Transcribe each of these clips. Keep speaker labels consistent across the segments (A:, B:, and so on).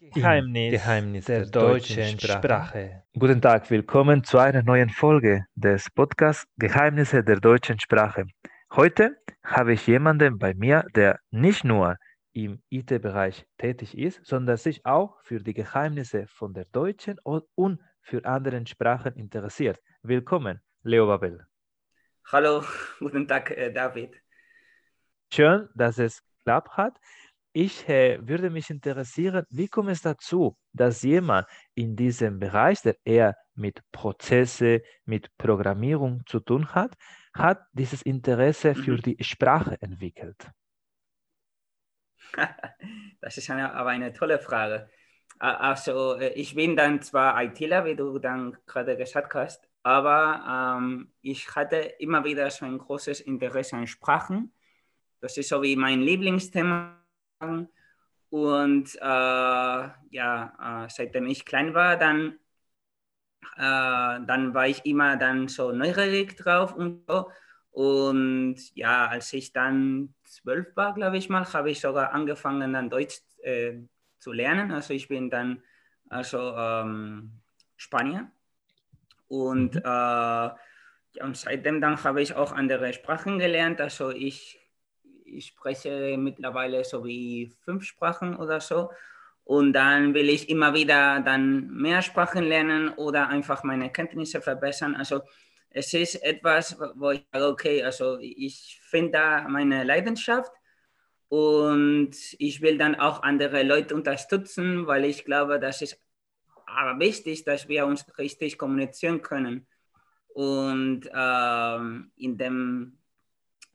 A: Geheimnis, Geheimnis der, der deutschen Sprache. Sprache. Guten Tag, willkommen zu einer neuen Folge des Podcasts Geheimnisse der deutschen Sprache. Heute habe ich jemanden bei mir, der nicht nur im IT-Bereich tätig ist, sondern sich auch für die Geheimnisse von der deutschen und für andere Sprachen interessiert. Willkommen, Leo Babel.
B: Hallo, guten Tag, äh, David.
A: Schön, dass es geklappt hat. Ich äh, würde mich interessieren, wie kommt es dazu, dass jemand in diesem Bereich, der eher mit Prozesse, mit Programmierung zu tun hat, hat dieses Interesse für mhm. die Sprache entwickelt?
B: Das ist eine, aber eine tolle Frage. Also äh, ich bin dann zwar ITler, wie du dann gerade gesagt hast, aber ähm, ich hatte immer wieder so ein großes Interesse an Sprachen. Das ist so wie mein Lieblingsthema und äh, ja, äh, seitdem ich klein war, dann, äh, dann war ich immer dann so neugierig drauf und so. Und ja, als ich dann zwölf war, glaube ich mal, habe ich sogar angefangen, dann Deutsch äh, zu lernen. Also ich bin dann also ähm, Spanier. Und, mhm. äh, und seitdem dann habe ich auch andere Sprachen gelernt. Also ich ich spreche mittlerweile so wie fünf Sprachen oder so. Und dann will ich immer wieder dann mehr Sprachen lernen oder einfach meine Kenntnisse verbessern. Also es ist etwas, wo ich sage, okay, also ich finde da meine Leidenschaft und ich will dann auch andere Leute unterstützen, weil ich glaube, das ist aber wichtig, dass wir uns richtig kommunizieren können. Und ähm, in dem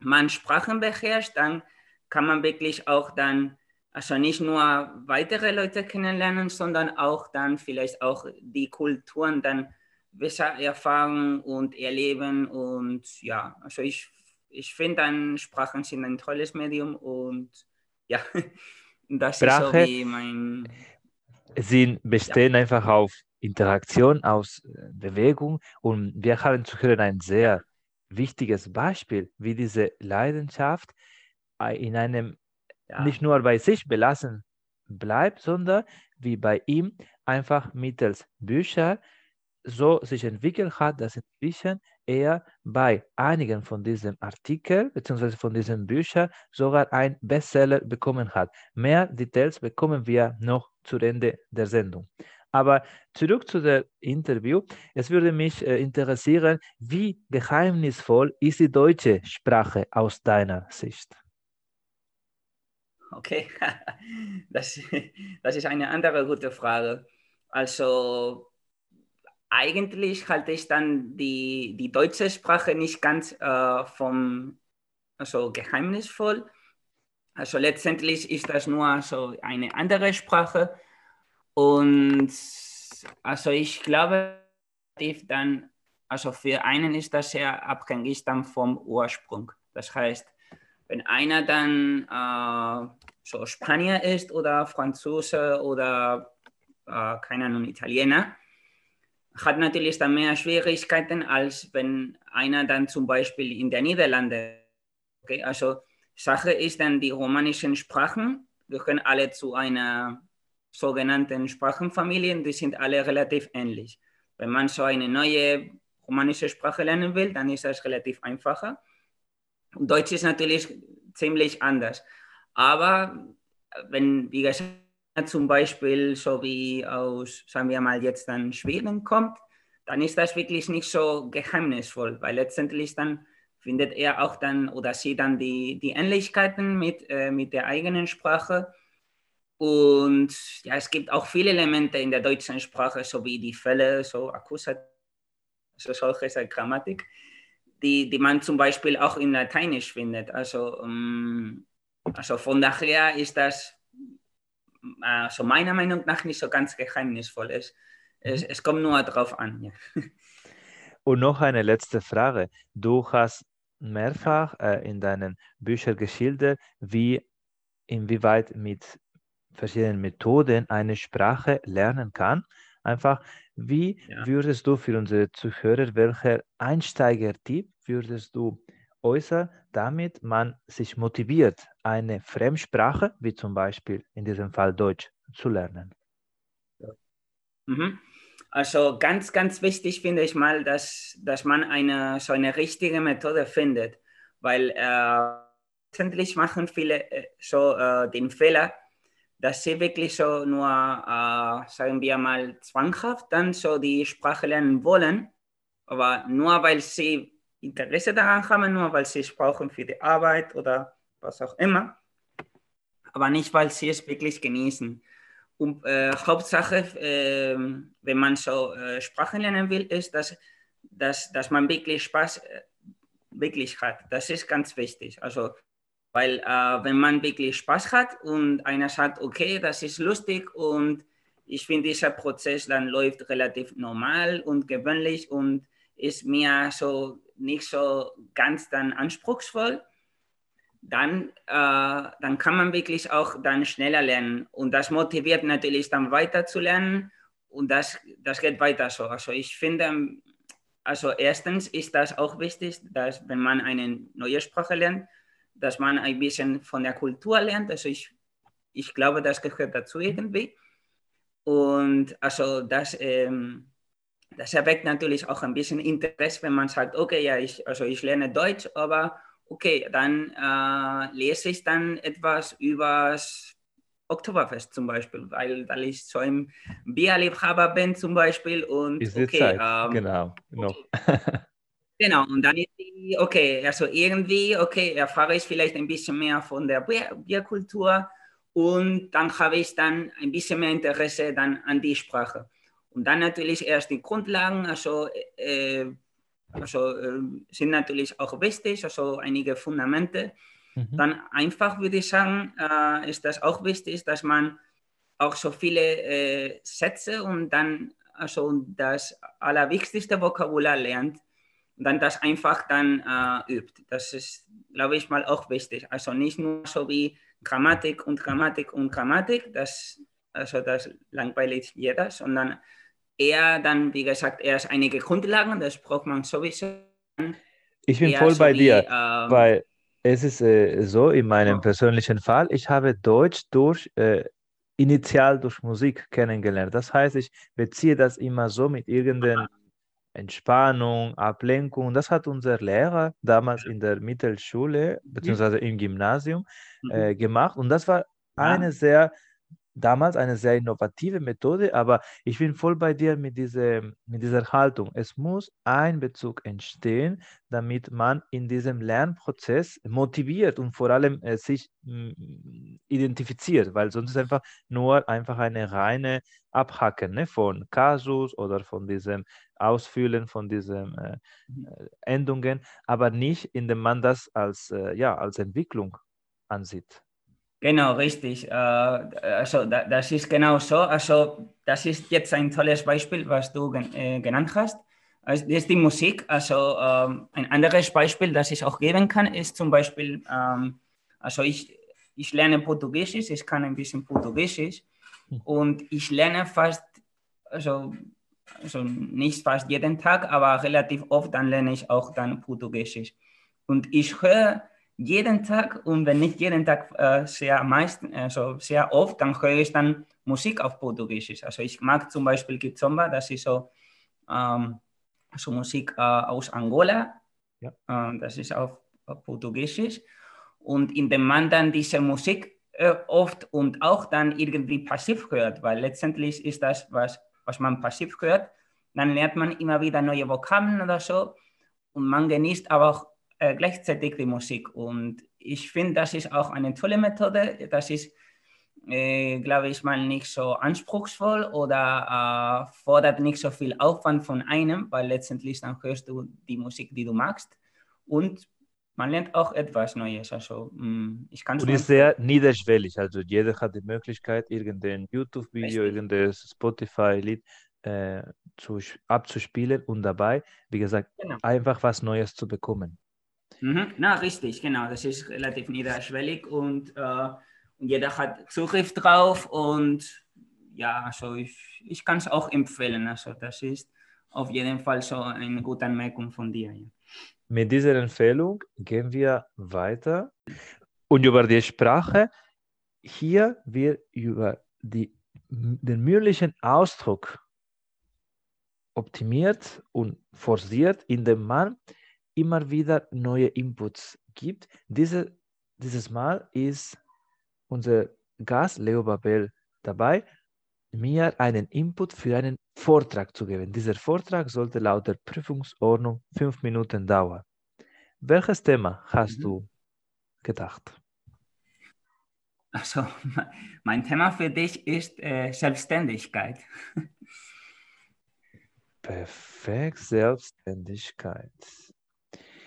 B: man Sprachen beherrscht, dann kann man wirklich auch dann, also nicht nur weitere Leute kennenlernen, sondern auch dann vielleicht auch die Kulturen dann besser erfahren und erleben. Und ja, also ich, ich finde dann Sprachen sind ein tolles Medium und ja,
A: das Sprache ist so wie mein... Sie bestehen ja. einfach auf Interaktion, aus Bewegung und wir haben zu hören ein sehr wichtiges Beispiel, wie diese Leidenschaft äh, in einem ja. nicht nur bei sich belassen bleibt, sondern wie bei ihm einfach mittels Bücher so sich entwickelt hat, dass inzwischen er bei einigen von diesen Artikeln bzw. von diesen Büchern sogar ein Bestseller bekommen hat. Mehr Details bekommen wir noch zu Ende der Sendung. Aber zurück zu dem Interview. Es würde mich äh, interessieren, wie geheimnisvoll ist die deutsche Sprache aus deiner Sicht?
B: Okay, das, das ist eine andere gute Frage. Also eigentlich halte ich dann die, die deutsche Sprache nicht ganz äh, vom, also geheimnisvoll. Also letztendlich ist das nur so eine andere Sprache und also ich glaube, dann, also für einen ist das sehr abhängig dann vom Ursprung. Das heißt, wenn einer dann äh, so Spanier ist oder Franzose oder äh, keine Ahnung, Italiener, hat natürlich dann mehr Schwierigkeiten, als wenn einer dann zum Beispiel in der Niederlande. Okay? Also Sache ist dann die romanischen Sprachen gehören alle zu einer sogenannten Sprachenfamilien, die sind alle relativ ähnlich. Wenn man so eine neue romanische Sprache lernen will, dann ist das relativ einfacher. Deutsch ist natürlich ziemlich anders. Aber wenn, wie gesagt, zum Beispiel so wie aus, sagen wir mal, jetzt dann Schweden kommt, dann ist das wirklich nicht so geheimnisvoll, weil letztendlich dann findet er auch dann oder sie dann die, die Ähnlichkeiten mit, äh, mit der eigenen Sprache und ja, es gibt auch viele Elemente in der deutschen Sprache, so wie die Fälle, so Akkusativ, so solche Grammatik, die, die man zum Beispiel auch in Lateinisch findet. Also, um, ähm, also von daher ist das also meiner Meinung nach nicht so ganz geheimnisvoll. Es, es, mhm. es kommt nur darauf an. Ja.
A: Und noch eine letzte Frage. Du hast mehrfach äh, in deinen Büchern geschildert, wie inwieweit mit verschiedenen Methoden eine Sprache lernen kann. Einfach, wie ja. würdest du für unsere Zuhörer, welcher Einsteiger-Tipp würdest du äußern, damit man sich motiviert, eine Fremdsprache, wie zum Beispiel in diesem Fall Deutsch, zu lernen?
B: Mhm. Also ganz, ganz wichtig finde ich mal, dass, dass man eine, so eine richtige Methode findet, weil äh, letztendlich machen viele äh, so äh, den Fehler, dass sie wirklich so nur, äh, sagen wir mal, zwanghaft dann so die Sprache lernen wollen, aber nur weil sie Interesse daran haben, nur weil sie es brauchen für die Arbeit oder was auch immer, aber nicht, weil sie es wirklich genießen. Und äh, Hauptsache, äh, wenn man so äh, Sprachen lernen will, ist, dass, dass, dass man wirklich Spaß äh, wirklich hat. Das ist ganz wichtig. Also, weil äh, wenn man wirklich Spaß hat und einer sagt, okay, das ist lustig und ich finde, dieser Prozess dann läuft relativ normal und gewöhnlich und ist mir so nicht so ganz dann anspruchsvoll, dann, äh, dann kann man wirklich auch dann schneller lernen. Und das motiviert natürlich dann weiter zu lernen und das, das geht weiter so. Also ich finde, also erstens ist das auch wichtig, dass wenn man eine neue Sprache lernt, dass man ein bisschen von der Kultur lernt. Also ich, ich glaube, das gehört dazu irgendwie. Und also das, ähm, das erweckt natürlich auch ein bisschen Interesse, wenn man sagt, okay, ja, ich, also ich lerne Deutsch, aber okay, dann äh, lese ich dann etwas über Oktoberfest zum Beispiel, weil, weil ich so ein Bierliebhaber bin zum Beispiel und
A: okay. Ähm, genau, noch.
B: genau, und dann ist die, okay, also irgendwie, okay, erfahre ich vielleicht ein bisschen mehr von der Bier, Bierkultur und dann habe ich dann ein bisschen mehr Interesse dann an die Sprache. Und dann natürlich erst die Grundlagen, also äh, also äh, sind natürlich auch wichtig, also einige Fundamente. Mhm. Dann einfach würde ich sagen, äh, ist das auch wichtig, dass man auch so viele äh, Sätze und dann also das allerwichtigste Vokabular lernt dann das einfach dann äh, übt. Das ist, glaube ich, mal auch wichtig. Also nicht nur so wie Grammatik und Grammatik und Grammatik, das, also das langweilig jeder, sondern eher dann, wie gesagt, erst einige Grundlagen, das braucht man sowieso.
A: Ich bin voll so bei wie, dir, ähm, weil es ist äh, so in meinem oh. persönlichen Fall, ich habe Deutsch durch, äh, initial durch Musik kennengelernt. Das heißt, ich beziehe das immer so mit irgendeiner Entspannung, Ablenkung. Das hat unser Lehrer damals in der Mittelschule bzw. im Gymnasium mhm. äh, gemacht und das war eine sehr damals eine sehr innovative Methode, aber ich bin voll bei dir mit, diese, mit dieser Haltung. Es muss ein Bezug entstehen, damit man in diesem Lernprozess motiviert und vor allem äh, sich mh, mm, identifiziert, weil sonst ist einfach nur einfach eine reine Abhacken ne, von Kasus oder von diesem Ausfüllen von diesen äh, mhm. äh, Endungen, aber nicht, indem man das als, äh, ja, als Entwicklung ansieht.
B: Genau, richtig. Äh, also das ist genau so. Also das ist jetzt ein tolles Beispiel, was du äh, genannt hast. Also, das ist die Musik. Also ähm, ein anderes Beispiel, das ich auch geben kann, ist zum Beispiel, ähm, also ich, ich lerne Portugiesisch, ich kann ein bisschen Portugiesisch hm. und ich lerne fast, also, also nicht fast jeden Tag, aber relativ oft, dann lerne ich auch dann Portugiesisch. Und ich höre jeden Tag und wenn nicht jeden Tag äh, sehr meisten, also sehr oft, dann höre ich dann Musik auf Portugiesisch. Also ich mag zum Beispiel Kizomba, das ist so, ähm, so Musik äh, aus Angola. Ja. Äh, das ist auf, auf, Portugiesisch. Und indem man dann diese Musik äh, oft und auch dann irgendwie passiv hört, weil letztendlich ist das, was, was man passiv hört, dann lernt man immer wieder neue Vokabeln oder so und man genießt aber auch äh, gleichzeitig die Musik. Und ich finde, das ist auch eine tolle Methode. Das ist, äh, glaube ich, mal nicht so anspruchsvoll oder äh, fordert nicht so viel Aufwand von einem, weil letztendlich dann hörst du die Musik, die du magst. Und man lernt auch etwas Neues. Also, mm, ich kann
A: Und ist sehr niederschwellig. Also jeder hat die Möglichkeit, irgendein YouTube-Video, irgendein Spotify-Lied äh, zu, abzuspielen und dabei, wie gesagt, genau. einfach was Neues zu bekommen.
B: Mhm. Na, richtig, genau. Das ist relativ niederschwellig und, äh, jeder hat Zugriff drauf und ja, also ich, ich kann es auch empfehlen. Also das ist auf jeden Fall so eine gute Anmerkung von dir. Ja.
A: Mit dieser Empfehlung gehen wir weiter und über die Sprache. Hier wird über die, den mündlichen Ausdruck optimiert und forciert, indem man immer wieder neue Inputs gibt. Diese, dieses Mal ist unser Gast Leo Babel dabei, mir einen Input für einen Vortrag zu geben. Dieser Vortrag sollte laut der Prüfungsordnung fünf Minuten dauern. Welches Thema hast mhm. du gedacht?
B: Also, mein Thema für dich ist äh, Selbstständigkeit.
A: Perfekt, Selbstständigkeit.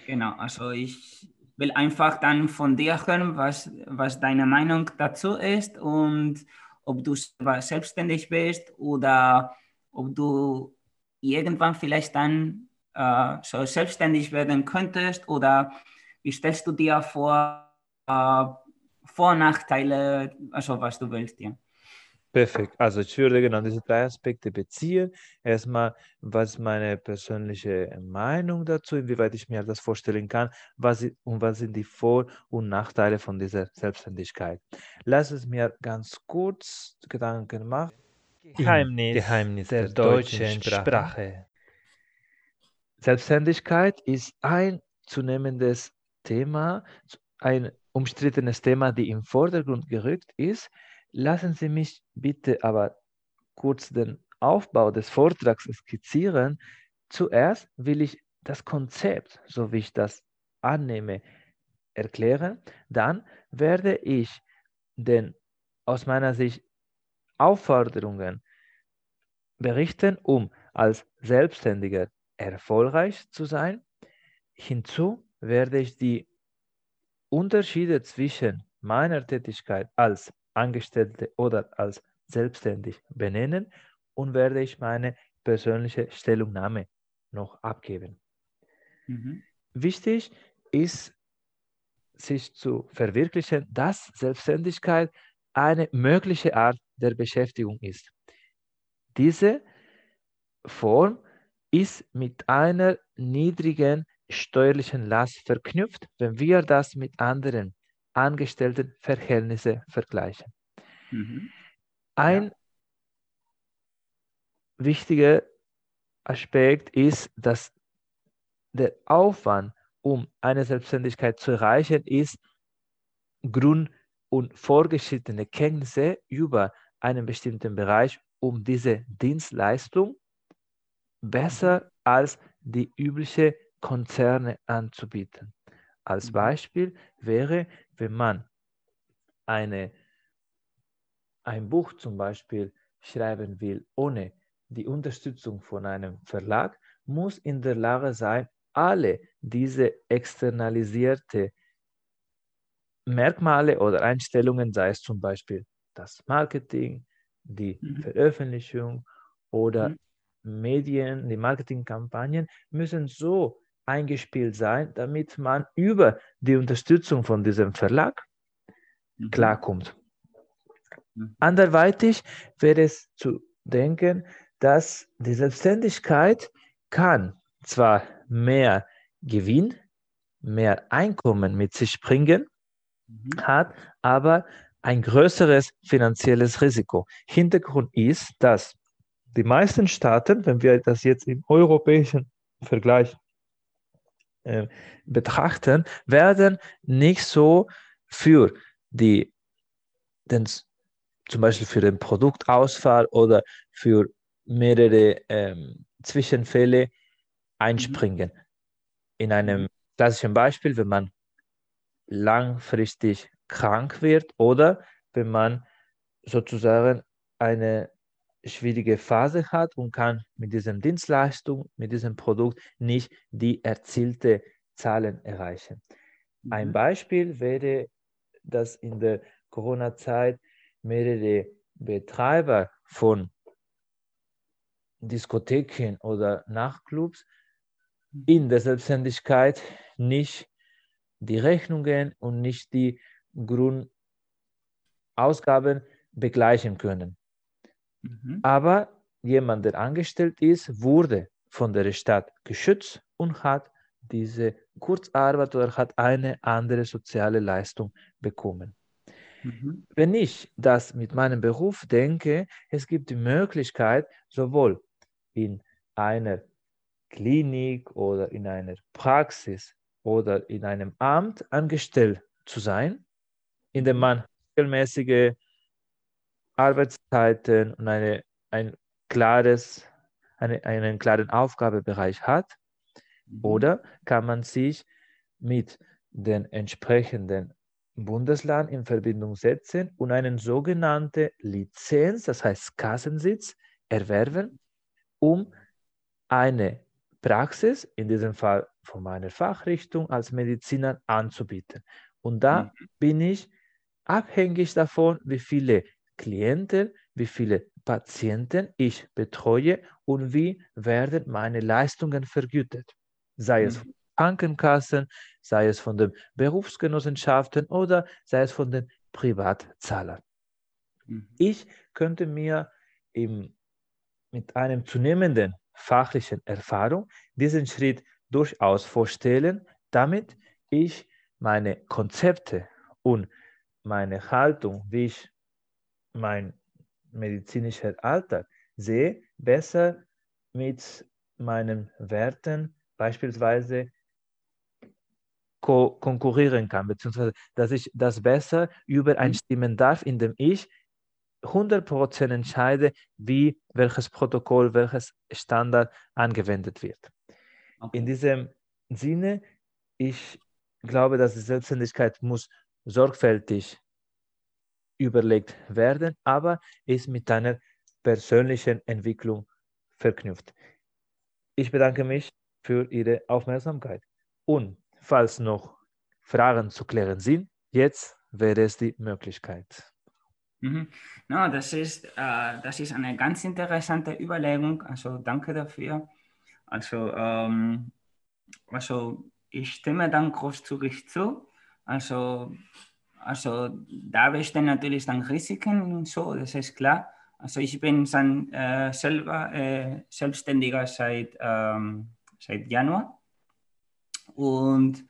B: Genau, also ich will einfach dann von dir hören, was, was deine Meinung dazu ist und ob du selbstständig bist oder ob du irgendwann vielleicht dann äh, so selbstständig werden könntest oder wie stellst du dir vor, äh, Vor- Nachteile, also was du willst, ja.
A: Perfekt. Also ich würde genau diese drei Aspekte beziehen. Erstmal, was ist meine persönliche Meinung dazu, inwieweit ich mir das vorstellen kann, was, und was sind die Vor- und Nachteile von dieser Selbstständigkeit. Lass es mir ganz kurz Gedanken machen.
C: Geheimnis, Geheimnis der, der deutschen Sprache. Sprache.
A: Selbstständigkeit ist ein zunehmendes Thema, ein umstrittenes Thema, die im Vordergrund gerückt ist. Lassen Sie mich bitte aber kurz den Aufbau des Vortrags skizzieren. Zuerst will ich das Konzept, so wie ich das annehme, erklären. Dann werde ich den aus meiner Sicht Aufforderungen berichten, um als Selbstständiger erfolgreich zu sein. Hinzu werde ich die Unterschiede zwischen meiner Tätigkeit als Angestellte oder als selbstständig benennen und werde ich meine persönliche Stellungnahme noch abgeben. Mhm. Wichtig ist, sich zu verwirklichen, dass Selbstständigkeit eine mögliche Art der Beschäftigung ist. Diese Form ist mit einer niedrigen steuerlichen Last verknüpft, wenn wir das mit anderen Angestelltenverhältnisse vergleichen. Mhm. Ein ja. wichtiger Aspekt ist, dass der Aufwand, um eine Selbstständigkeit zu erreichen, ist Grund- und vorgeschrittene Kenntnisse über einen bestimmten Bereich, um diese Dienstleistung besser mhm. als die übliche Konzerne anzubieten. Als mhm. Beispiel wäre, wenn man eine, ein Buch zum Beispiel schreiben will, ohne die Unterstützung von einem Verlag, muss in der Lage sein, alle diese externalisierte Merkmale oder Einstellungen, sei es zum Beispiel das Marketing, die mhm. Veröffentlichung oder mhm. Medien, die Marketingkampagnen, müssen so eingespielt sein, damit man über die Unterstützung von diesem Verlag mhm. klarkommt. Mhm. Anderweitig wäre es zu denken, dass die Selbstständigkeit kann zwar mehr Gewinn, mehr Einkommen mit sich bringen, mhm. hat aber ein größeres finanzielles Risiko. Hintergrund ist, dass die meisten Staaten, wenn wir das jetzt im europäischen Vergleich äh, betrachten, werden nicht so für die, den, zum Beispiel für den Produktausfall oder für mehrere ähm, Zwischenfälle einspringen. Mhm. In einem klassischen Beispiel, wenn man langfristig krank wird oder wenn man sozusagen eine schwierige Phase hat und kann mit diesem Dienstleistung, mit diesem Produkt nicht die erzielte Zahlen erreichen. Mhm. Ein Beispiel wäre, dass in der Corona-Zeit mehrere Betreiber von Diskotheken oder Nachtclubs mhm. in der Selbstständigkeit nicht die Rechnungen und nicht die Grundausgaben begleichen können. Mhm. Aber jemand, der angestellt ist, wurde von der Stadt geschützt und hat diese Kurzarbeit oder hat eine andere soziale Leistung bekommen. Mhm. Wenn ich das mit meinem Beruf denke, es gibt die Möglichkeit, sowohl in einer Klinik oder in einer Praxis oder in einem Amt angestellt zu sein, in dem man regelmäßige Arbeitszeiten und eine, ein klares, eine, einen klaren Aufgabebereich hat? Mhm. Oder kann man sich mit den entsprechenden Bundesland in Verbindung setzen und eine sogenannte Lizenz, das heißt Kassensitz, erwerben, um eine Praxis, in diesem Fall von meiner Fachrichtung als Mediziner, anzubieten. Und da mhm. bin ich abhängig davon, wie viele Klienten, wie viele Patienten ich betreue und wie werden meine Leistungen vergütet. Sei es von mhm. Krankenkassen, sei es von den Berufsgenossenschaften oder sei es von den Privatzahlern. Mhm. Ich könnte mir im, mit einem zunehmenden fachlichen Erfahrung diesen Schritt durchaus vorstellen, damit ich meine Konzepte und meine Haltung, wie ich mein medizinischer Alltag sehe, besser mit meinen Werten beispielsweise ko konkurrieren kann, beziehungsweise dass ich das besser übereinstimmen mhm. darf, indem ich 100% entscheide, wie welches Protokoll, welches Standard angewendet wird. Okay. In diesem Sinne, ich glaube, dass die Selbstständigkeit muss sorgfältig überlegt werden, aber ist mit einer persönlichen Entwicklung verknüpft. Ich bedanke mich für Ihre Aufmerksamkeit. Und falls noch Fragen zu klären sind, jetzt wäre es die Möglichkeit.
B: Mhm. No, das ist, äh, das ist eine ganz interessante Überlegung. Also danke dafür. Also, ähm, also ich stimme dann großzügig zu. Also, also da bestehen natürlich dann Risiken und so, das ist klar. Also ich bin dann äh, selber äh, Selbstständiger seit, ähm, seit Januar. Und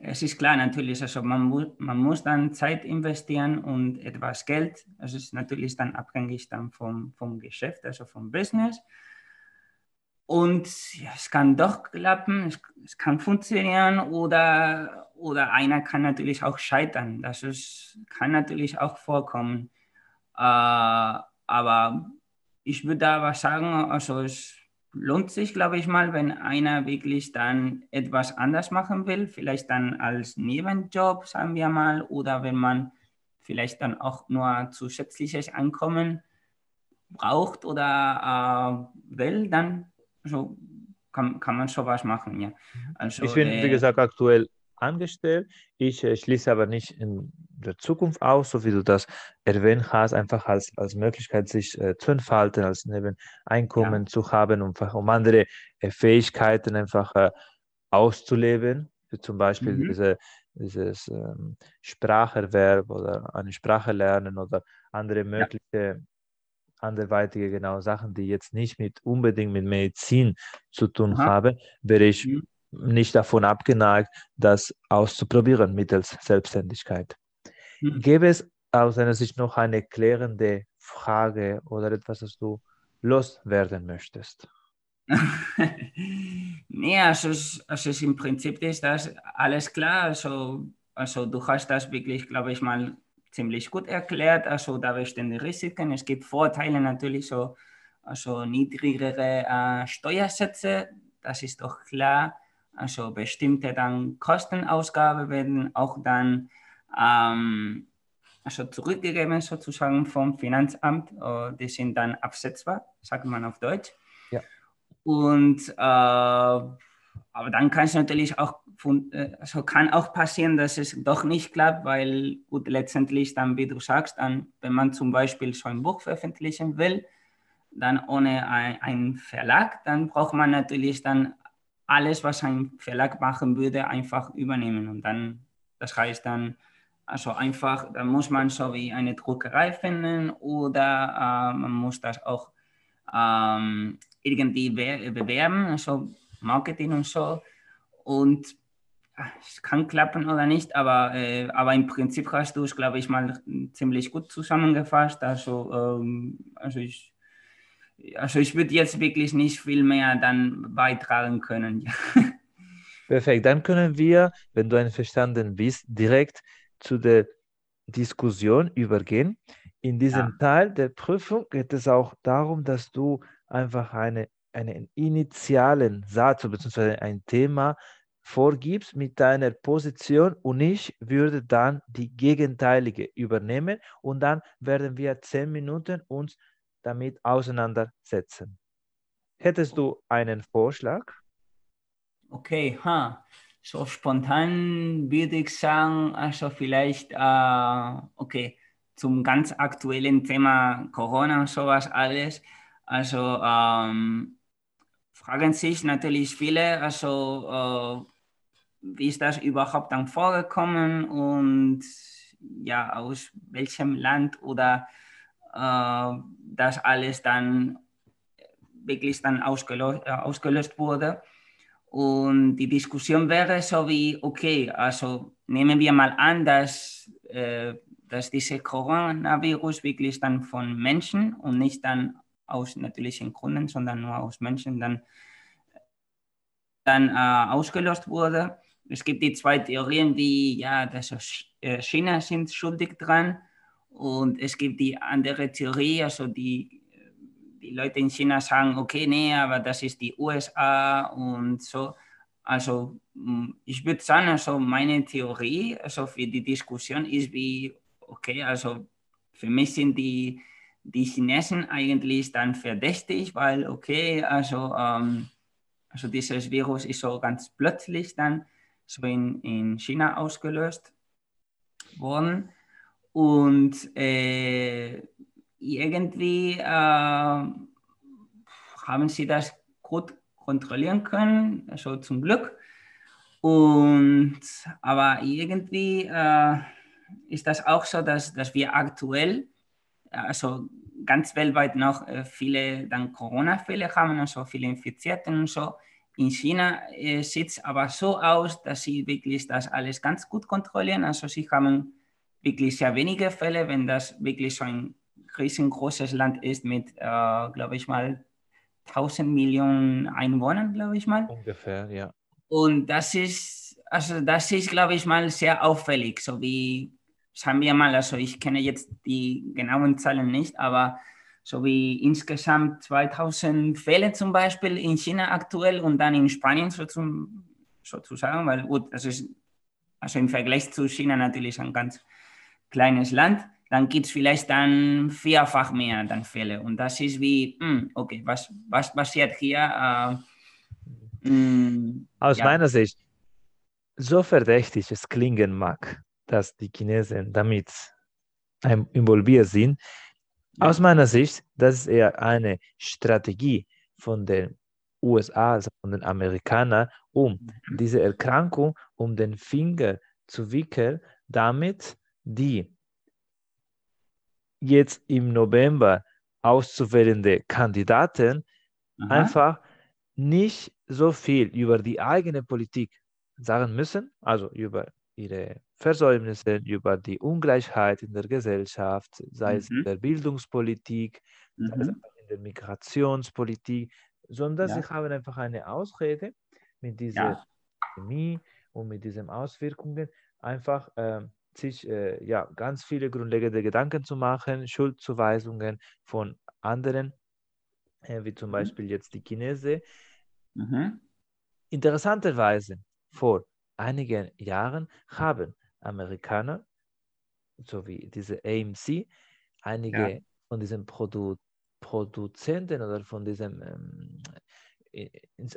B: es ist klar natürlich, also man, mu man muss dann Zeit investieren und etwas Geld. Es ist natürlich dann abhängig dann vom, vom Geschäft, also vom Business. Und ja, es kann doch klappen, es, es, kann funktionieren oder, oder einer kann natürlich auch scheitern. Das ist, kann natürlich auch vorkommen. Äh, aber ich würde aber sagen, also es lohnt sich, glaube ich mal, wenn einer wirklich dann etwas anders machen will, vielleicht dann als Nebenjob, sagen wir mal, oder wenn man vielleicht dann auch nur zusätzliches Einkommen braucht oder äh, will, dann so kann, kann man sowas machen, ja.
A: Also, ich bin, äh, wie gesagt, aktuell angestellt. Ich äh, schließe aber nicht in der Zukunft aus, so wie du das erwähnt hast, einfach als, als Möglichkeit, sich äh, zu entfalten, als Nebeneinkommen ja. zu haben, um, um andere äh, Fähigkeiten einfach äh, auszuleben, wie zum Beispiel mhm. diese, dieses ähm, Spracherwerb oder eine Sprache lernen oder andere mögliche ja. anderweitige genau Sachen, die jetzt nicht mit unbedingt mit Medizin zu tun Aha. haben, wäre ich mhm nicht davon abgeneigt, das auszuprobieren mittels Selbstständigkeit. Mhm. Gäbe es aus deiner Sicht noch eine klärende Frage oder etwas, das du loswerden möchtest?
B: nee, also, also im Prinzip ist das alles klar. Also, also du hast das wirklich, glaube ich, mal ziemlich gut erklärt. Also da bestehen die Risiken. Es gibt Vorteile natürlich, so also niedrigere äh, Steuersätze, das ist doch klar. Also bestimmte dann Kostenausgaben werden auch dann ähm, also zurückgegeben sozusagen vom Finanzamt. Uh, die sind dann absetzbar, sagt man auf Deutsch. Ja. Und äh, aber dann kann es natürlich auch, äh, also kann auch passieren, dass es doch nicht klappt, weil gut, letztendlich dann, wie du sagst, dann, wenn man zum Beispiel so ein Buch veröffentlichen will, dann ohne einen Verlag, dann braucht man natürlich dann alles, was ein Verlag machen würde, einfach übernehmen. Und dann, das heißt dann, also einfach, da muss man so wie eine Druckerei finden oder äh, man muss das auch ähm, irgendwie bewerben, also Marketing und so. Und es kann klappen oder nicht, aber, äh, aber im Prinzip hast du es, glaube ich, mal ziemlich gut zusammengefasst. Also, ähm, also ich, also ich würde jetzt wirklich nicht viel mehr dann beitragen können.
A: Perfekt, dann können wir, wenn du einverstanden bist, direkt zu der Diskussion übergehen. In diesem ja. Teil der Prüfung geht es auch darum, dass du einfach eine, einen initialen Satz bzw. ein Thema vorgibst mit deiner Position und ich würde dann die gegenteilige übernehmen und dann werden wir zehn Minuten uns damit auseinandersetzen. Hättest du einen Vorschlag?
B: Okay, ha. so spontan würde ich sagen, also vielleicht, äh, okay, zum ganz aktuellen Thema Corona und sowas alles. Also ähm, fragen sich natürlich viele, also äh, wie ist das überhaupt dann vorgekommen und ja, aus welchem Land oder das alles dann wirklich dann ausgelöst, äh, ausgelöst wurde. Und die Diskussion wäre so wie, okay, also nehmen wir mal an, dass, äh, dass diese Coronavirus wirklich dann von Menschen und nicht dann aus natürlichen Gründen, sondern nur aus Menschen dann, dann äh, ausgelöst wurde. Es gibt die zwei Theorien, wie, ja, dass äh, China sind schuldig dran und es gibt die andere Theorie, also die die Leute in China sagen, okay, nee, aber das ist die USA und so. Also mm, ich würde sagen, also meine Theorie also für die Diskussion ist wie, okay, also für mich sind die, die Chinesen eigentlich dann verdächtig, weil, okay, also, ähm, also dieses Virus ist so ganz plötzlich dann so in, in China ausgelöst worden. Und äh, irgendwie äh, haben sie das gut kontrollieren können, also zum Glück. Und, aber irgendwie äh, ist das auch so, dass, dass wir aktuell, also ganz weltweit noch äh, viele dann Corona-Fälle haben, also viele Infizierte und so. In China äh, sieht es aber so aus, dass sie wirklich das alles ganz gut kontrollieren. Also sie haben wirklich sehr wenige Fälle, wenn das wirklich so ein riesengroßes Land ist mit, äh, glaube ich mal, 1000 Millionen Einwohnern, glaube ich mal.
A: Ungefähr, ja.
B: Und das ist, also das ist, glaube ich mal, sehr auffällig, so wie, sagen wir mal, also ich kenne jetzt die genauen Zahlen nicht, aber so wie insgesamt 2000 Fälle zum Beispiel in China aktuell und dann in Spanien so zum, sozusagen, weil gut, das ist also im Vergleich zu China natürlich ein ganz kleines Land dann gibt es vielleicht dann vierfach mehr dann Fälle. Und das ist wie, mh, hm, okay, was, was passiert hier? Äh,
A: mh, hm, Aus ja. meiner Sicht, so verdächtig es klingen mag, dass die Chinesen damit involviert sind, ja. aus meiner Sicht, das ist eher eine Strategie von den USA, also von den Amerikanern, um mhm. diese Erkrankung um den Finger zu wickeln, damit die jetzt im November auszuwählende Kandidaten Aha. einfach nicht so viel über die eigene Politik sagen müssen, also über ihre Versäumnisse, über die Ungleichheit in der Gesellschaft, sei mhm. es in der Bildungspolitik, mhm. sei es mhm. in der Migrationspolitik, sondern ja. sie haben einfach eine Ausrede mit dieser ja. Pandemie und mit diesen Auswirkungen einfach äh, sich äh, ja, ganz viele grundlegende Gedanken zu machen, Schuldzuweisungen von anderen, äh, wie zum mhm. Beispiel jetzt die Chinesen. Mhm. Interessanterweise, vor einigen Jahren haben Amerikaner, sowie diese AMC, einige ja. von diesen Produ Produzenten oder von diesem, ähm,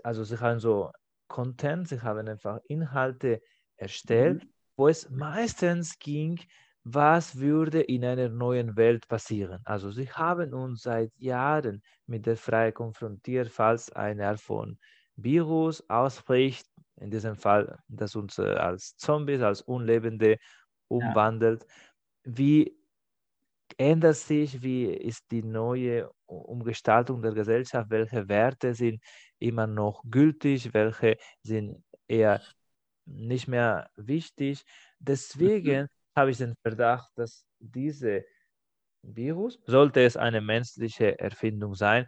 A: also sie haben so Content, sie haben einfach Inhalte erstellt, mhm wo es meistens ging, was würde in einer neuen Welt passieren. Also sie haben uns seit Jahren mit der Frage konfrontiert, falls eine Art von Virus ausbricht, in diesem Fall, das uns äh, als Zombies, als Unlebende umwandelt. Ja. Wie ändert sich, wie ist die neue Umgestaltung der Gesellschaft, welche Werte sind immer noch gültig, welche sind eher nicht mehr wichtig. Deswegen mhm. habe ich den Verdacht, dass diese Virus, sollte es eine menschliche Erfindung sein,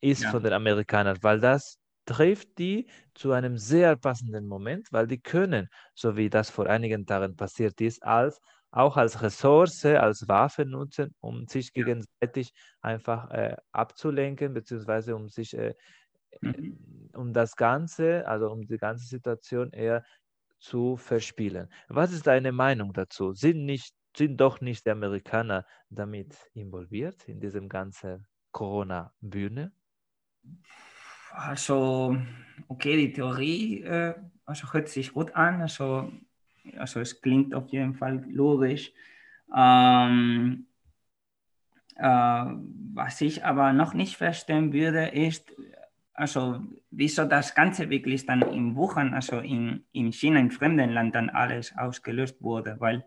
A: ist ja. von den Amerikanern, weil das trifft die zu einem sehr passenden Moment, weil die können, so wie das vor einigen Tagen passiert ist, als auch als Ressource, als Waffe nutzen, um sich gegenseitig einfach äh, abzulenken, beziehungsweise um sich äh, mhm. um das Ganze, also um die ganze Situation eher zu verspielen. Was ist deine Meinung dazu? Sind, nicht, sind doch nicht die Amerikaner damit involviert in diesem ganzen Corona-Bühne?
B: Also, okay, die Theorie äh, also hört sich gut an. Also, also es klingt auf jeden Fall logisch. Ähm, äh, was ich aber noch nicht verstehen würde, ist, also wieso das Ganze wirklich dann in Wuhan, also in, in China, in fremden Land dann alles ausgelöst wurde, weil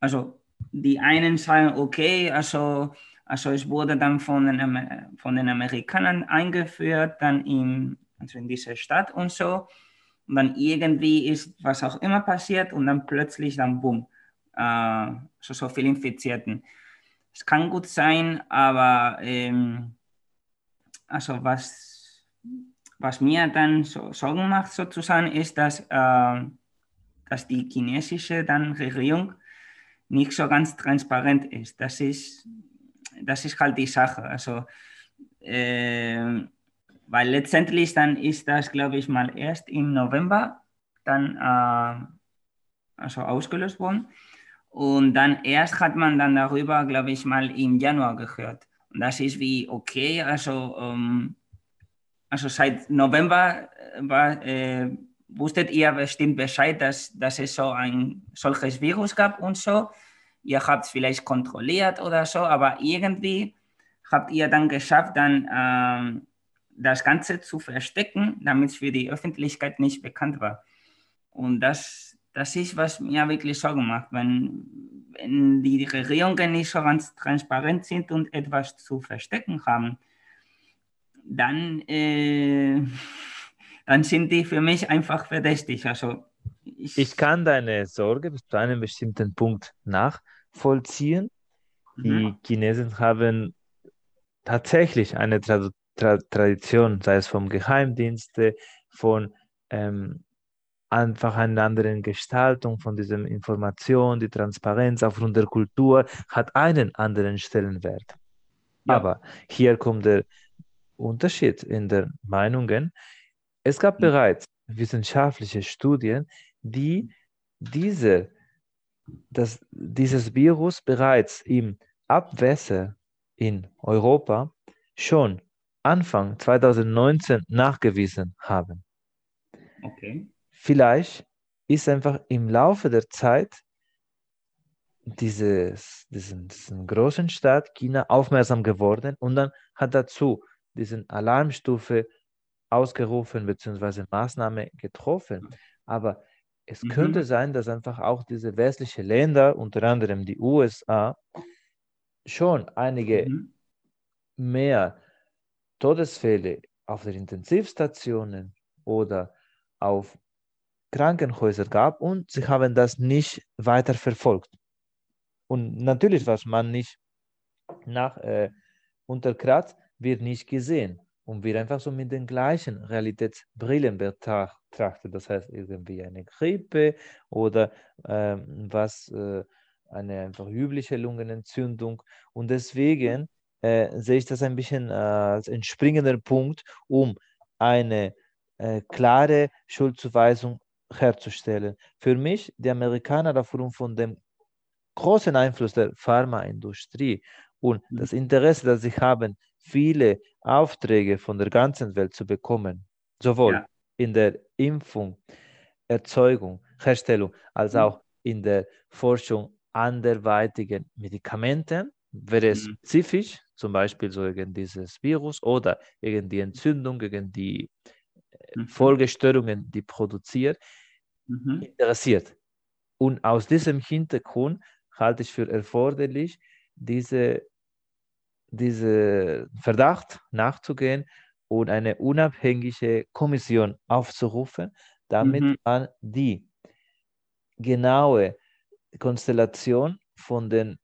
B: also die einen sagen, okay, also, also es wurde dann von den, von den Amerikanern eingeführt, dann in, also in diese Stadt und so, und dann irgendwie ist was auch immer passiert und dann plötzlich dann boom, äh, so, so viele Infizierten. Es kann gut sein, aber ähm, also was was mir dann so Sorgen macht sozusagen, ist, dass, äh, dass die chinesische dann Regierung nicht so ganz transparent ist. Das ist, das ist halt die Sache. Also, äh, weil letztendlich dann ist das, glaube ich, mal erst im November dann äh, also ausgelöst worden. Und dann erst hat man dann darüber, glaube ich, mal im Januar gehört. Und das ist wie, okay, also ähm, also seit November äh, war, äh, wusstet ihr bestimmt Bescheid, dass, dass es so ein solches Virus gab und so. Ihr habt es vielleicht kontrolliert oder so, aber irgendwie habt ihr dann geschafft, dann ähm, das Ganze zu verstecken, damit es für die Öffentlichkeit nicht bekannt war. Und das, das ist, was mir wirklich Sorgen macht, wenn, wenn die Regierungen nicht so ganz transparent sind und etwas zu verstecken haben dann, äh, dann sind die für mich einfach verdächtig. Also
A: ich, ich kann deine Sorge bis zu einem bestimmten Punkt nachvollziehen. Die mhm. Chinesen haben tatsächlich eine Tra Tra Tradition, sei es vom Geheimdienste, von ähm, einfach einer anderen Gestaltung von dieser Information, die Transparenz aufgrund der Kultur hat einen anderen Stellenwert. Ja. Aber hier kommt der Unterschied in den Meinungen. Es gab bereits wissenschaftliche Studien, die diese, das, dieses Virus bereits im Abwässer in Europa schon Anfang 2019 nachgewiesen haben. Okay. Vielleicht ist einfach im Laufe der Zeit dieses, diesen, diesen großen Staat China aufmerksam geworden und dann hat dazu diesen Alarmstufe ausgerufen bzw. Maßnahme getroffen. Aber es mhm. könnte sein, dass einfach auch diese westlichen Länder, unter anderem die USA, schon einige mhm. mehr Todesfälle auf den Intensivstationen oder auf Krankenhäuser gab und sie haben das nicht weiter verfolgt. Und natürlich, was man nicht nach äh, unterkratzt, wird nicht gesehen und wird einfach so mit den gleichen Realitätsbrillen betrachtet. Das heißt, irgendwie eine Grippe oder äh, was, äh, eine einfach übliche Lungenentzündung. Und deswegen äh, sehe ich das ein bisschen äh, als entspringender Punkt, um eine äh, klare Schuldzuweisung herzustellen. Für mich, die Amerikaner aufgrund von dem großen Einfluss der Pharmaindustrie und mhm. das Interesse, das sie haben, viele Aufträge von der ganzen Welt zu bekommen, sowohl ja. in der Impfung, Erzeugung, Herstellung, als mhm. auch in der Forschung anderweitigen Medikamenten, wäre es mhm. spezifisch, zum Beispiel so gegen dieses Virus oder gegen die Entzündung, gegen die äh, mhm. Folgestörungen, die produziert, mhm. interessiert. Und aus diesem Hintergrund halte ich für erforderlich, diese diese Verdacht nachzugehen und eine unabhängige Kommission aufzurufen, damit mhm. man die genaue Konstellation von den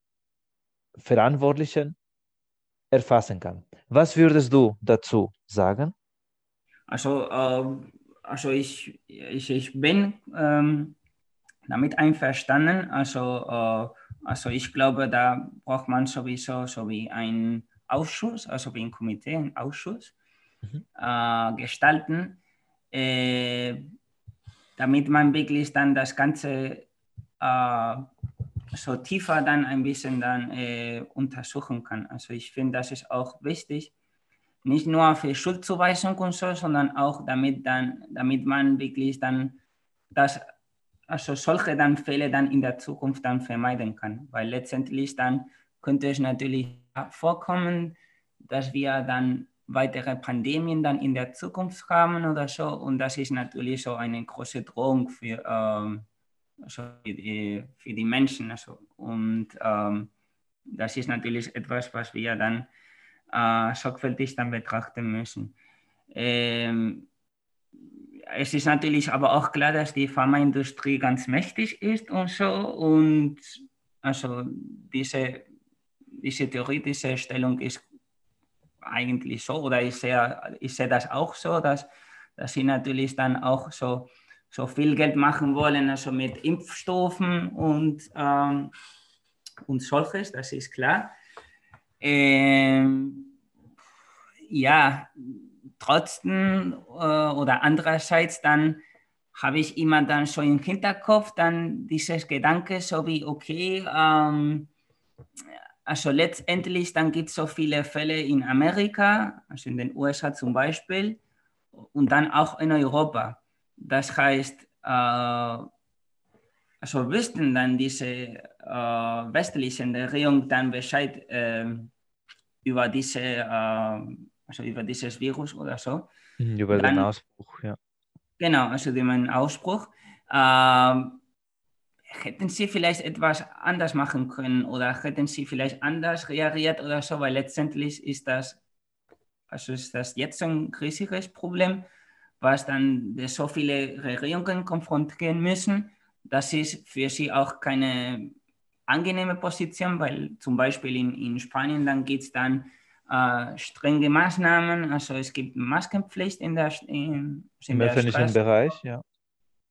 A: Verantwortlichen erfassen kann. Was würdest du dazu sagen?
B: Also, äh, also ich, ich, ich bin ähm, damit einverstanden. Also, äh, also ich glaube, da braucht man sowieso so wie ein Ausschuss, also wie ein Komitee, ein Ausschuss mhm. äh, gestalten, äh, damit man wirklich dann das Ganze äh, so tiefer dann ein bisschen dann äh, untersuchen kann. Also ich finde, das ist auch wichtig, nicht nur für Schuldzuweisung und so, sondern auch damit dann, damit man wirklich dann das, also solche dann Fälle dann in der Zukunft dann vermeiden kann. Weil letztendlich dann könnte es natürlich vorkommen, dass wir dann weitere Pandemien dann in der Zukunft haben oder so. Und das ist natürlich so eine große Drohung für, ähm, also für, die, für die Menschen. Also. Und ähm, das ist natürlich etwas, was wir dann äh, sorgfältig dann betrachten müssen. Ähm, es ist natürlich aber auch klar, dass die Pharmaindustrie ganz mächtig ist und so. Und also diese, diese theoretische Stellung ist eigentlich so, oder ich sehe, ich sehe das auch so, dass, dass sie natürlich dann auch so, so viel Geld machen wollen, also mit Impfstoffen und, ähm, und solches, das ist klar. Ähm, ja, trotzdem äh, oder andererseits dann habe ich immer dann so im Hinterkopf dann dieses Gedanke, so wie, okay, ähm, also letztendlich dann gibt es so viele Fälle in Amerika, also in den USA zum Beispiel, und dann auch in Europa. Das heißt, äh, also wüssten dann diese äh, westlichen Regierungen dann Bescheid äh, über diese, äh, also über dieses Virus oder so.
A: Über dann, den Ausbruch, ja.
B: Genau, also über den Ausbruch. Ähm, hätten Sie vielleicht etwas anders machen können oder hätten Sie vielleicht anders reagiert oder so, weil letztendlich ist das, also ist das jetzt ein riesiges Problem, was dann so viele Regierungen konfrontieren müssen das ist für sie auch keine angenehme Position, weil zum Beispiel in, in Spanien dann gibt es dann äh, strenge Maßnahmen, also es gibt Maskenpflicht in der, in,
A: in Im öffentlichen. Bereich, ja.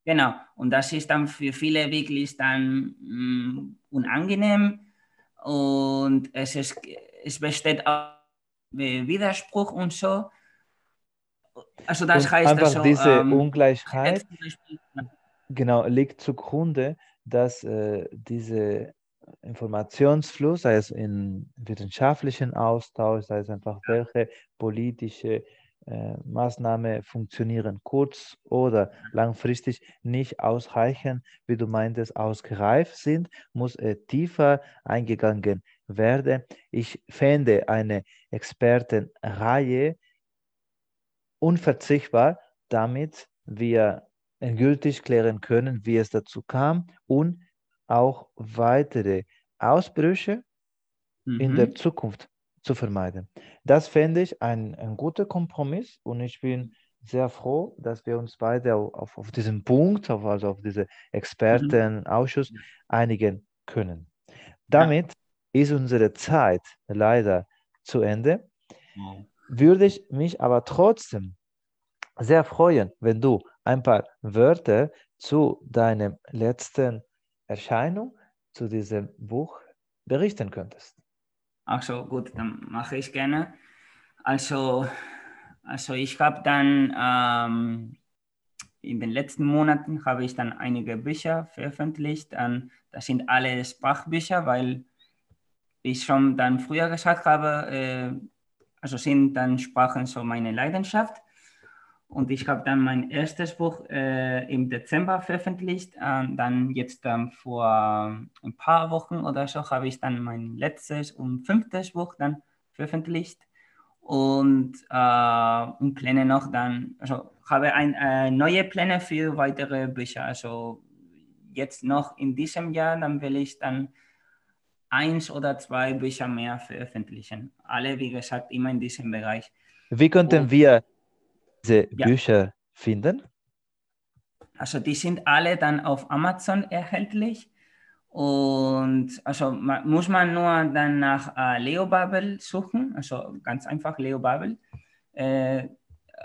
B: Genau, und das ist dann für viele wirklich dann mh, mm, unangenehm und es, ist, es besteht auch Widerspruch und so.
A: Also das und heißt einfach also, diese ähm, Ungleichheit genau, liegt zugrunde, dass äh, dieser Informationsfluss, sei es in wissenschaftlichen Austausch, sei es einfach welche politische äh, Maßnahme funktionieren, kurz- oder langfristig nicht ausreichend, wie du meintest, ausgereift sind, muss äh, tiefer eingegangen werden. Ich fände eine Expertenreihe unverzichtbar, damit wir endgültig klären können, wie es dazu kam und auch weitere Ausbrüche mhm. in der mhm. Zukunft zu vermeiden. Das fände ich ein, ein guter Kompromiss und ich bin sehr froh, dass wir uns beide auf, auf diesen Punkt, auf, also auf diesen Expertenausschuss mhm. einigen können. Damit ja. ist unsere Zeit leider zu Ende. Ja. Würde ich mich aber trotzdem sehr freuen, wenn du ein paar Wörter zu deiner letzten Erscheinung, zu diesem Buch berichten könntest.
B: Ach so, gut, dann mache ich gerne. Also, also ich habe dann ähm, in den letzten Monaten habe ich dann einige Bücher veröffentlicht. Ähm, das sind alle Sprachbücher, weil ich schon dann früher gesagt habe, äh, also sind dann Sprachen so meine Leidenschaft. Und ich habe dann mein erstes Buch äh, im Dezember veröffentlicht. Ähm, dann jetzt ähm, vor ein paar Wochen oder so habe ich dann mein letztes und fünftes Buch dann veröffentlicht. Und, äh, und Pläne noch dann, also habe ein, äh, neue Pläne für weitere Bücher. Also jetzt noch in diesem Jahr, dann will ich dann eins oder zwei Bücher mehr veröffentlichen. Alle, wie gesagt, immer in diesem Bereich.
A: Wie könnten wir diese ja. Bücher finden?
B: Also die sind alle dann auf Amazon erhältlich Und also muss man nur dann nach äh, Leo Babel suchen, also ganz einfach Leo Babel. Äh, äh,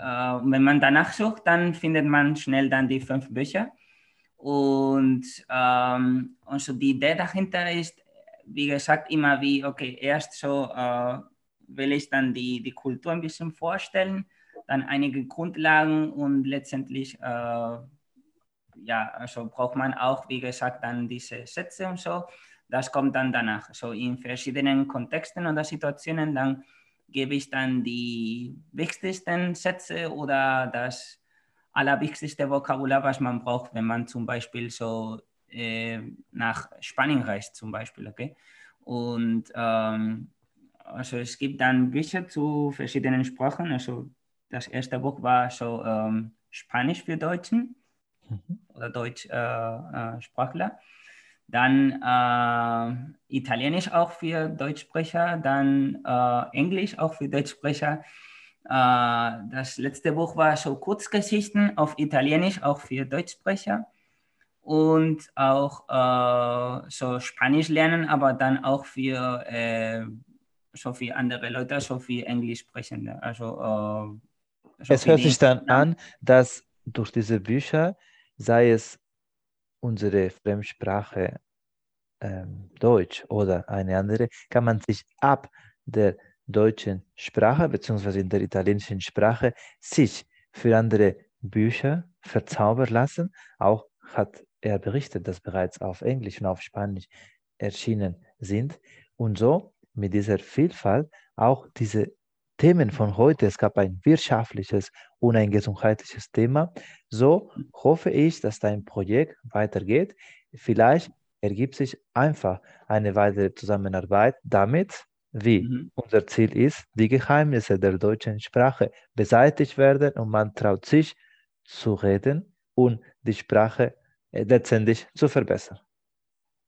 B: wenn man danach sucht, dann findet man schnell dann die fünf Bücher. Und ähm, also die Idee dahinter ist, wie gesagt, immer wie, okay, erst so äh, will ich dann die, die Kultur ein bisschen vorstellen, dann einige Grundlagen und letztendlich, äh, ja, also braucht man auch, wie gesagt, dann diese Sätze und so. Das kommt dann danach. So in verschiedenen Kontexten oder Situationen, dann gebe ich dann die wichtigsten Sätze oder das allerwichtigste Vokabular, was man braucht, wenn man zum Beispiel so äh, nach Spanien reist, zum Beispiel, okay? Und ähm, also es gibt dann Bücher zu verschiedenen Sprachen. Also das erste Buch war so ähm, Spanisch für Deutschen mhm. oder Deutschsprachler. Äh, äh, dann äh, Italienisch auch für Deutschsprecher, dann äh, Englisch auch für Deutschsprecher. Äh, das letzte Buch war so Kurzgeschichten auf Italienisch, auch für Deutschsprecher. Und auch äh, so Spanisch lernen, aber dann auch für so viele andere Leute, so viel Englisch sprechende. Also,
A: äh, so es hört sich dann an, dass durch diese Bücher, sei es unsere Fremdsprache ähm, Deutsch oder eine andere, kann man sich ab der deutschen Sprache bzw. in der italienischen Sprache sich für andere Bücher verzaubern lassen. Auch hat er berichtet, dass bereits auf Englisch und auf Spanisch erschienen sind. Und so mit dieser Vielfalt auch diese Themen von heute, es gab ein wirtschaftliches und ein gesundheitliches Thema. So hoffe ich, dass dein Projekt weitergeht. Vielleicht ergibt sich einfach eine weitere Zusammenarbeit damit, wie mhm. unser Ziel ist, die Geheimnisse der deutschen Sprache beseitigt werden und man traut sich zu reden und die Sprache äh, letztendlich zu verbessern.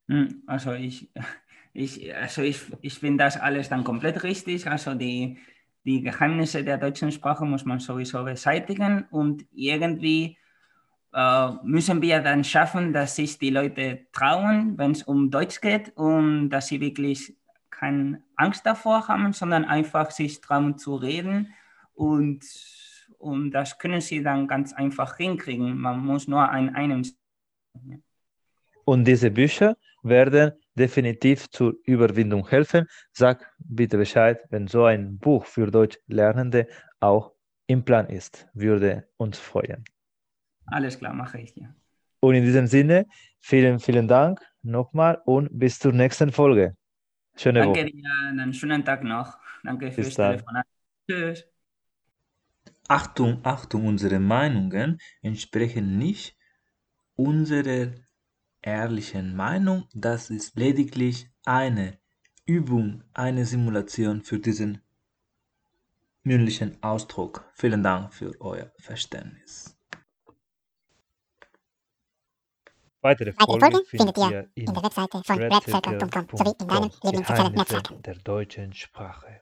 B: Hm, also ich, ich, also ich, ich finde das alles dann komplett richtig. Also die, die Geheimnisse der deutschen Sprache muss man sowieso beseitigen und irgendwie äh, müssen wir dann schaffen, dass sich die Leute trauen, wenn es um Deutsch geht und dass sie wirklich keine Angst davor haben, sondern einfach sich trauen zu reden und, und das können sie dann ganz einfach hinkriegen. Man muss nur ein einem.
A: Und diese Bücher werden definitiv zur Überwindung helfen. Sag bitte Bescheid, wenn so ein Buch für Deutschlernende auch im Plan ist. Würde uns freuen.
B: Alles klar, mache ich dir.
A: Und in diesem Sinne, vielen, vielen Dank nochmal und bis zur nächsten Folge.
B: Schöne Danke Woche. dir, einen schönen Tag noch. Danke fürs Telefonat. Tschüss.
C: Achtung, Achtung, unsere Meinungen entsprechen nicht unserer ehrlichen Meinung, das ist lediglich eine Übung, eine Simulation für diesen mündlichen Ausdruck. Vielen Dank für euer Verständnis.
A: Weitere Folgen findet ihr in der Webseite von redcircle.com sowie in deinen Lieblingsnetzwerken der deutschen Sprache.